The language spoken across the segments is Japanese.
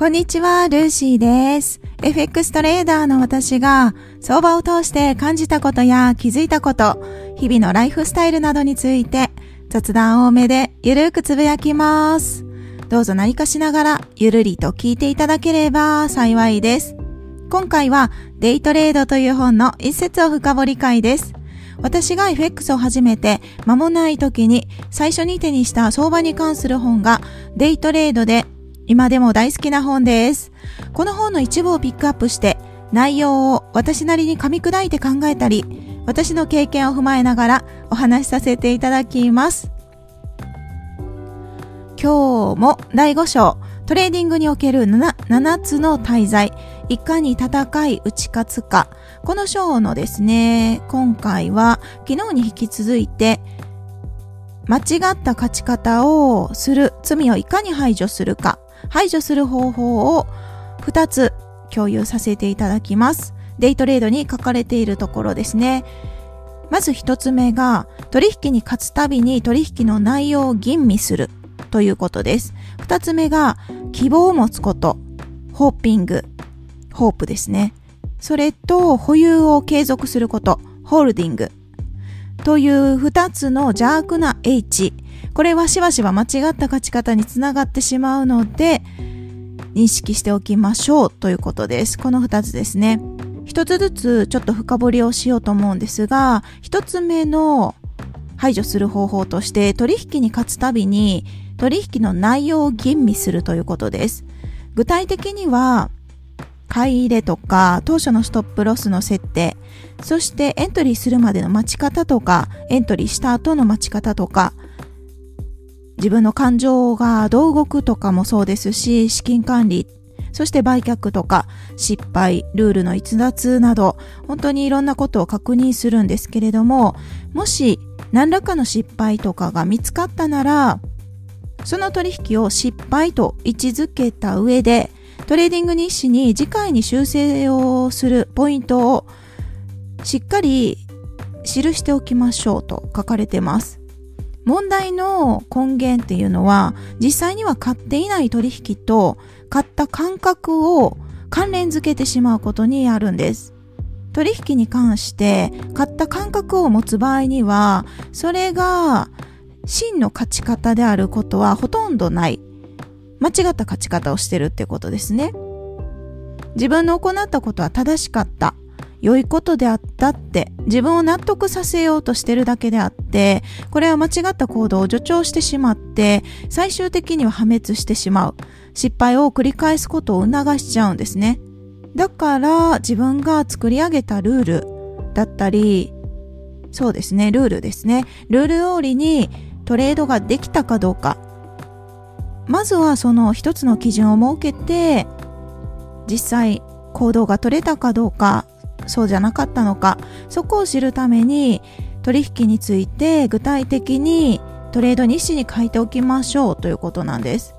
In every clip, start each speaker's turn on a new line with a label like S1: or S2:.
S1: こんにちは、ルーシーです。FX トレーダーの私が相場を通して感じたことや気づいたこと、日々のライフスタイルなどについて雑談多めでゆるーくつぶやきます。どうぞ何かしながらゆるりと聞いていただければ幸いです。今回はデイトレードという本の一節を深掘り会です。私が FX を始めて間もない時に最初に手にした相場に関する本がデイトレードで今でも大好きな本です。この本の一部をピックアップして内容を私なりに噛み砕いて考えたり私の経験を踏まえながらお話しさせていただきます。今日も第5章トレーディングにおける 7, 7つの大罪いかに戦い打ち勝つかこの章のですね、今回は昨日に引き続いて、間違った勝ち方をする、罪をいかに排除するか、排除する方法を2つ共有させていただきます。デイトレードに書かれているところですね。まず1つ目が、取引に勝つたびに取引の内容を吟味するということです。2つ目が、希望を持つこと、ホーピング、ホープですね。それと保有を継続すること、ホールディングという2つの邪悪な H。これはしばしば間違った勝ち方につながってしまうので、認識しておきましょうということです。この2つですね。一つずつちょっと深掘りをしようと思うんですが、一つ目の排除する方法として取引に勝つたびに取引の内容を吟味するということです。具体的には買い入れとか、当初のストップロスの設定、そしてエントリーするまでの待ち方とか、エントリーした後の待ち方とか、自分の感情がどう動くとかもそうですし、資金管理、そして売却とか、失敗、ルールの逸脱など、本当にいろんなことを確認するんですけれども、もし何らかの失敗とかが見つかったなら、その取引を失敗と位置づけた上で、トレーディング日誌に次回に修正をするポイントをしっかり記しておきましょうと書かれてます。問題の根源っていうのは実際には勝っていない取引と勝った感覚を関連づけてしまうことにあるんです。取引に関して勝った感覚を持つ場合にはそれが真の勝ち方であることはほとんどない間違った勝ち方をしてるってことですね。自分の行ったことは正しかった。良いことであったって自分を納得させようとしてるだけであって、これは間違った行動を助長してしまって、最終的には破滅してしまう。失敗を繰り返すことを促しちゃうんですね。だから自分が作り上げたルールだったり、そうですね、ルールですね。ルール通りにトレードができたかどうか、まずはその一つの基準を設けて実際行動が取れたかどうかそうじゃなかったのか。そこを知るために取引について具体的にトレード日誌に書いておきましょう。ということなんです。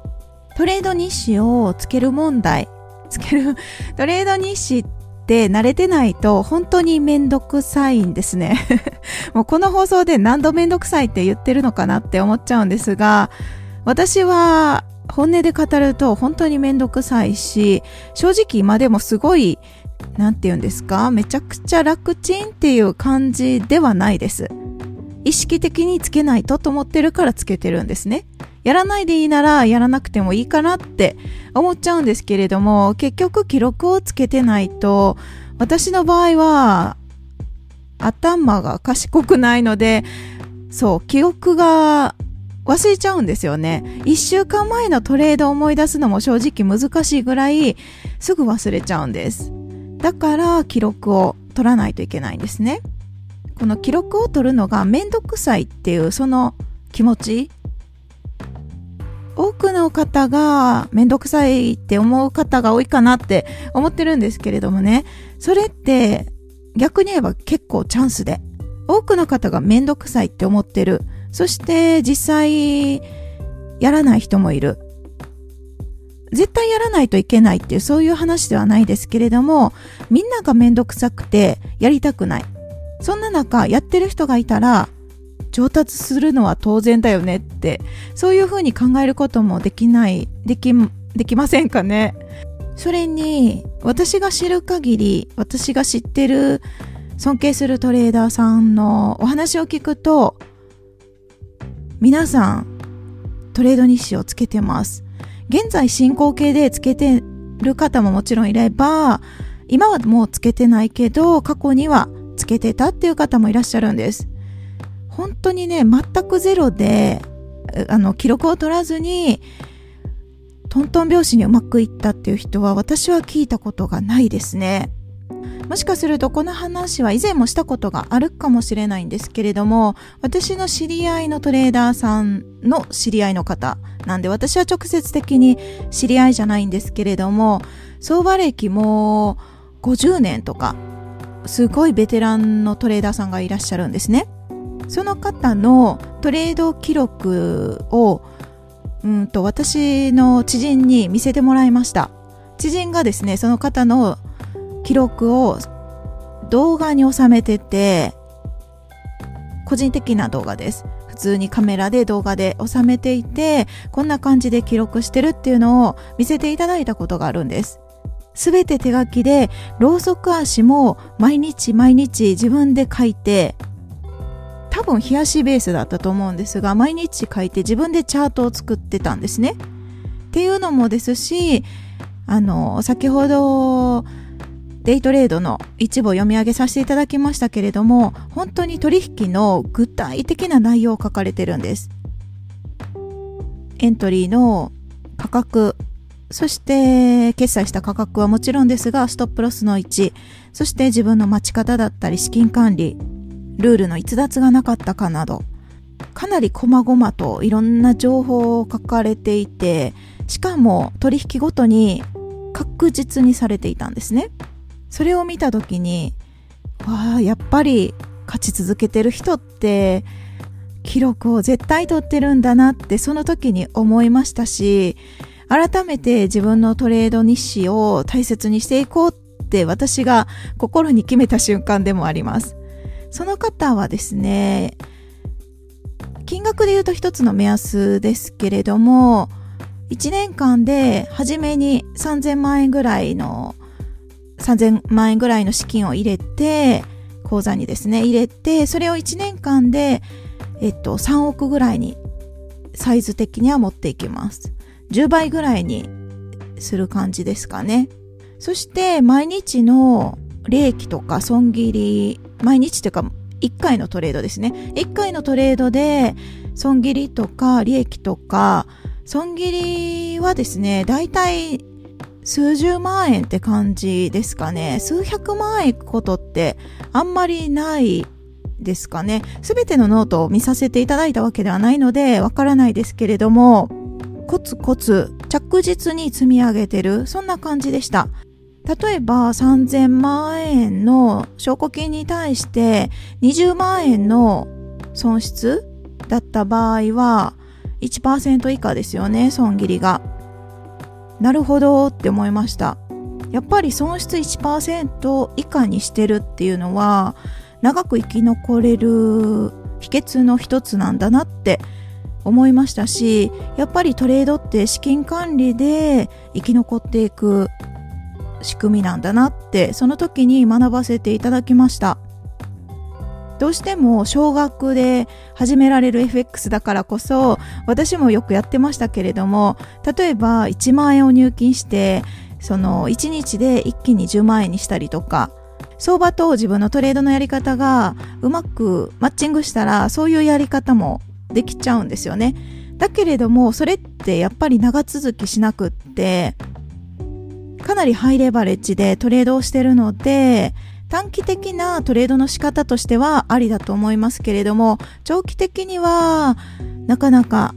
S1: トレード日誌をつける問題。つける トレード日誌って慣れてないと本当にめんどくさいんですね。もうこの放送で何度めんどくさいって言ってるのかなって思っちゃうんですが私は本音で語ると本当にめんどくさいし、正直今でもすごい、なんて言うんですか？めちゃくちゃ楽ちんっていう感じではないです。意識的につけないとと思ってるからつけてるんですね。やらないでいいならやらなくてもいいかなって思っちゃうんですけれども、結局記録をつけてないと、私の場合は頭が賢くないので、そう、記憶が忘れちゃうんですよね。一週間前のトレードを思い出すのも正直難しいぐらいすぐ忘れちゃうんです。だから記録を取らないといけないんですね。この記録を取るのがめんどくさいっていうその気持ち多くの方がめんどくさいって思う方が多いかなって思ってるんですけれどもね、それって逆に言えば結構チャンスで、多くの方がめんどくさいって思ってるそして実際やらない人もいる。絶対やらないといけないっていうそういう話ではないですけれども、みんながめんどくさくてやりたくない。そんな中、やってる人がいたら、上達するのは当然だよねって、そういうふうに考えることもできない、できできませんかねそれに、私が知る限り、私が知ってる、尊敬するトレーダーさんのお話を聞くと、皆さん、トレード日誌をつけてます。現在進行形でつけてる方ももちろんいれば、今はもうつけてないけど、過去にはつけてたっていう方もいらっしゃるんです。本当にね、全くゼロで、あの、記録を取らずに、トントン拍子にうまくいったっていう人は私は聞いたことがないですね。もしかするとこの話は以前もしたことがあるかもしれないんですけれども、私の知り合いのトレーダーさんの知り合いの方なんで私は直接的に知り合いじゃないんですけれども、相場歴も50年とか、すごいベテランのトレーダーさんがいらっしゃるんですね。その方のトレード記録をうんと私の知人に見せてもらいました知人がですねその方の記録を動画に収めてて個人的な動画です普通にカメラで動画で収めていてこんな感じで記録してるっていうのを見せていただいたことがあるんですすべて手書きでろうそく足も毎日毎日自分で書いて多分冷やしベースだったと思うんですが毎日書いて自分でチャートを作ってたんですね。っていうのもですしあの先ほどデイトレードの一部を読み上げさせていただきましたけれども本当に取引の具体的な内容を書かれてるんです。エントリーの価格そして決済した価格はもちろんですがストップロスの位置そして自分の待ち方だったり資金管理ルールの逸脱がなかったかなどかなり細々といろんな情報を書かれていてしかも取引ごとに確実にされていたんですねそれを見た時にわあやっぱり勝ち続けてる人って記録を絶対取ってるんだなってその時に思いましたし改めて自分のトレード日誌を大切にしていこうって私が心に決めた瞬間でもあります。その方はですね、金額で言うと一つの目安ですけれども、1年間で初めに3000万円ぐらいの、3000万円ぐらいの資金を入れて、口座にですね、入れて、それを1年間で、えっと、3億ぐらいに、サイズ的には持っていきます。10倍ぐらいにする感じですかね。そして、毎日の利益とか損切り毎日というか1回のトレードですね1回のトレードで損切りとか利益とか損切りはですねだいたい数十万円って感じですかね。数百万円いくことってあんまりないですかね。すべてのノートを見させていただいたわけではないのでわからないですけれどもコツコツ着実に積み上げてるそんな感じでした。例えば3000万円の証拠金に対して20万円の損失だった場合は1%以下ですよね損切りが。なるほどって思いました。やっぱり損失1%以下にしてるっていうのは長く生き残れる秘訣の一つなんだなって思いましたしやっぱりトレードって資金管理で生き残っていく仕組みなんだなってその時に学ばせていただきました。どうしても少額で始められる FX だからこそ私もよくやってましたけれども例えば1万円を入金してその1日で一気に10万円にしたりとか相場と自分のトレードのやり方がうまくマッチングしたらそういうやり方もできちゃうんですよね。だけれどもそれってやっぱり長続きしなくってかなりハイレバレッジでトレードをしてるので、短期的なトレードの仕方としてはありだと思いますけれども、長期的にはなかなか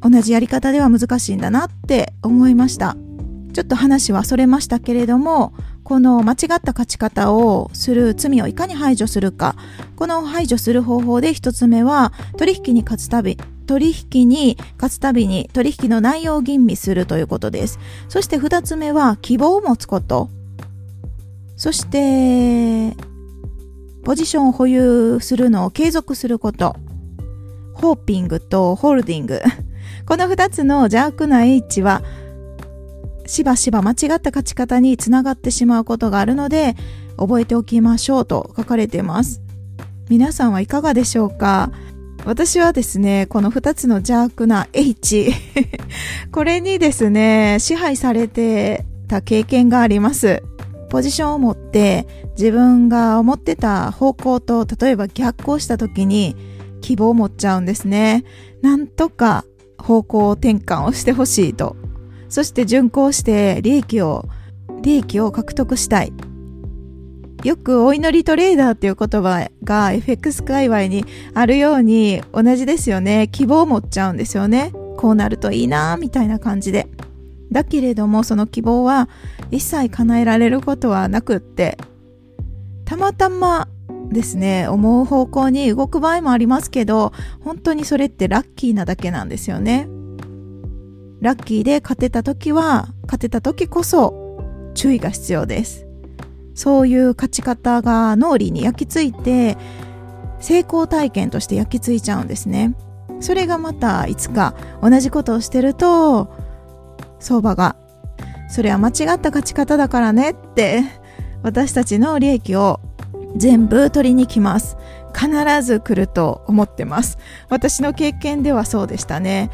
S1: 同じやり方では難しいんだなって思いました。ちょっと話はそれましたけれども、この間違った勝ち方をする罪をいかに排除するか、この排除する方法で一つ目は取引に勝つたび、取引に勝つたびに取引の内容を吟味するということです。そして二つ目は希望を持つこと。そして、ポジションを保有するのを継続すること。ホーピングとホールディング。この二つの邪悪な H はしばしば間違った勝ち方につながってしまうことがあるので、覚えておきましょうと書かれています。皆さんはいかがでしょうか？私はですね、この2つの邪悪な H これにですね、支配されてた経験があります。ポジションを持って自分が思ってた方向と例えば逆行した時に希望を持っちゃうんですね。なんとか方向転換をしてほしいと。そして巡行して利益を、利益を獲得したい。よくお祈りトレーダーっていう言葉が FX 界隈にあるように同じですよね。希望を持っちゃうんですよね。こうなるといいなみたいな感じで。だけれどもその希望は一切叶えられることはなくって、たまたまですね、思う方向に動く場合もありますけど、本当にそれってラッキーなだけなんですよね。ラッキーで勝てた時は、勝てた時こそ注意が必要です。そういう勝ち方が脳裏に焼き付いて、成功体験として焼き付いちゃうんですね。それがまたいつか同じことをしてると、相場が、それは間違った勝ち方だからねって、私たちの利益を全部取りに来ます。必ず来ると思ってます。私の経験ではそうでしたね。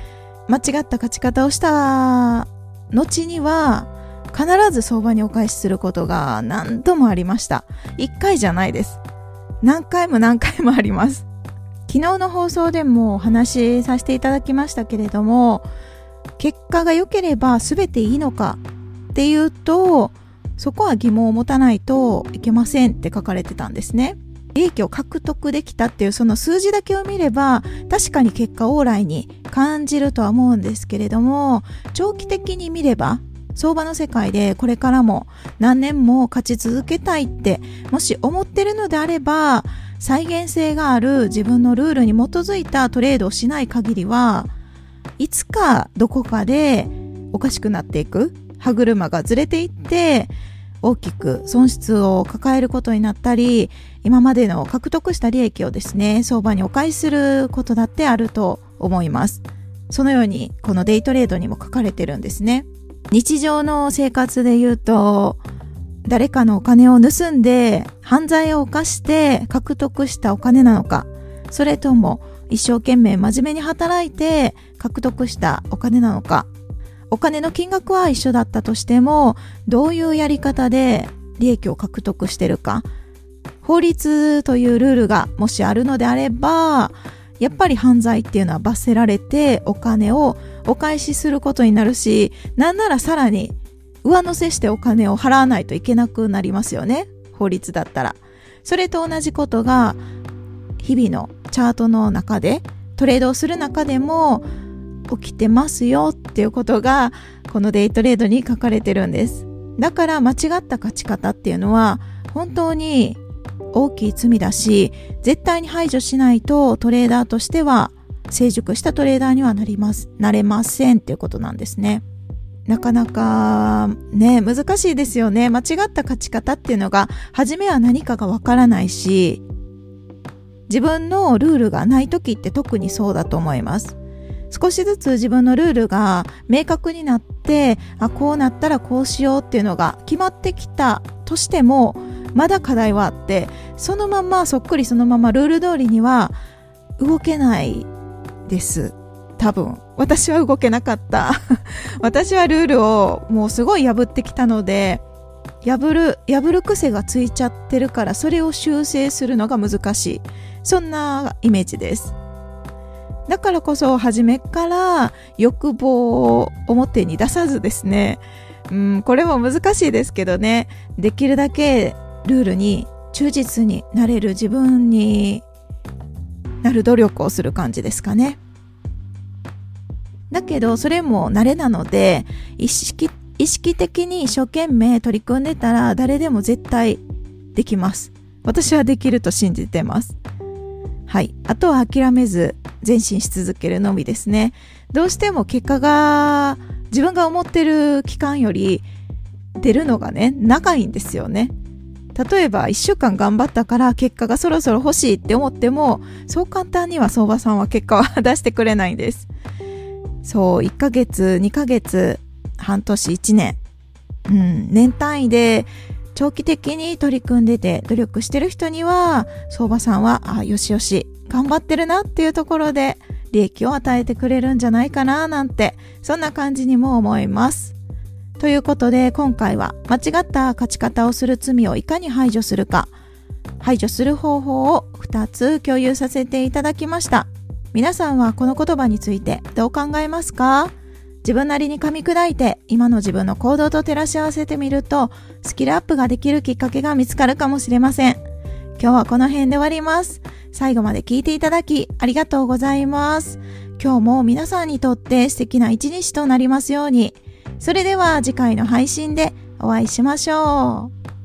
S1: 間違った勝ち方をした後には、必ず相場にお返しすることが何度もありました。一回じゃないです。何回も何回もあります。昨日の放送でもお話しさせていただきましたけれども、結果が良ければ全ていいのかっていうと、そこは疑問を持たないといけませんって書かれてたんですね。利益を獲得できたっていうその数字だけを見れば確かに結果往来に感じるとは思うんですけれども長期的に見れば相場の世界でこれからも何年も勝ち続けたいってもし思ってるのであれば再現性がある自分のルールに基づいたトレードをしない限りはいつかどこかでおかしくなっていく歯車がずれていって大きく損失を抱えることになったり今までの獲得した利益をですね相場にお返しすることだってあると思います。そのようにこのデイトレードにも書かれてるんですね。日常の生活で言うと誰かのお金を盗んで犯罪を犯して獲得したお金なのかそれとも一生懸命真面目に働いて獲得したお金なのかお金の金額は一緒だったとしても、どういうやり方で利益を獲得してるか、法律というルールがもしあるのであれば、やっぱり犯罪っていうのは罰せられてお金をお返しすることになるし、なんならさらに上乗せしてお金を払わないといけなくなりますよね。法律だったら。それと同じことが日々のチャートの中でトレードをする中でも起きてますよっていうことがこのデイトレードに書かれてるんです。だから間違った勝ち方っていうのは本当に大きい罪だし絶対に排除しないとトレーダーとしては成熟したトレーダーにはなります、なれませんっていうことなんですね。なかなかね、難しいですよね。間違った勝ち方っていうのが、初めは何かがわからないし、自分のルールがない時って特にそうだと思います。少しずつ自分のルールが明確になってあこうなったらこうしようっていうのが決まってきたとしてもまだ課題はあってそのままそっくりそのままルール通りには動けないです。多分。私は動けなかった。私はルールをもうすごい破ってきたので破る破る癖がついちゃってるからそれを修正するのが難しい。そんなイメージです。だからこそ初めから欲望を表に出さずですね、うん、これも難しいですけどね、できるだけルールに忠実になれる自分になる努力をする感じですかね。だけど、それも慣れなので、意識、意識的に一生懸命取り組んでたら誰でも絶対できます。私はできると信じてます。はい。あとは諦めず前進し続けるのみですね。どうしても結果が自分が思ってる期間より出るのがね、長いんですよね。例えば1週間頑張ったから結果がそろそろ欲しいって思っても、そう簡単には相場さんは結果は出してくれないんです。そう、1ヶ月、2ヶ月、半年、1年、うん、年単位で長期的に取り組んでて努力してる人には相場さんはあよしよし頑張ってるなっていうところで利益を与えてくれるんじゃないかななんてそんな感じにも思います。ということで今回は間違った勝ち方をする罪をいかに排除するか排除する方法を2つ共有させていただきました。皆さんはこの言葉についてどう考えますか？自分なりに噛み砕いて今の自分の行動と照らし合わせてみるとスキルアップができるきっかけが見つかるかもしれません。今日はこの辺で終わります。最後まで聞いていただきありがとうございます。今日も皆さんにとって素敵な一日となりますように。それでは次回の配信でお会いしましょう。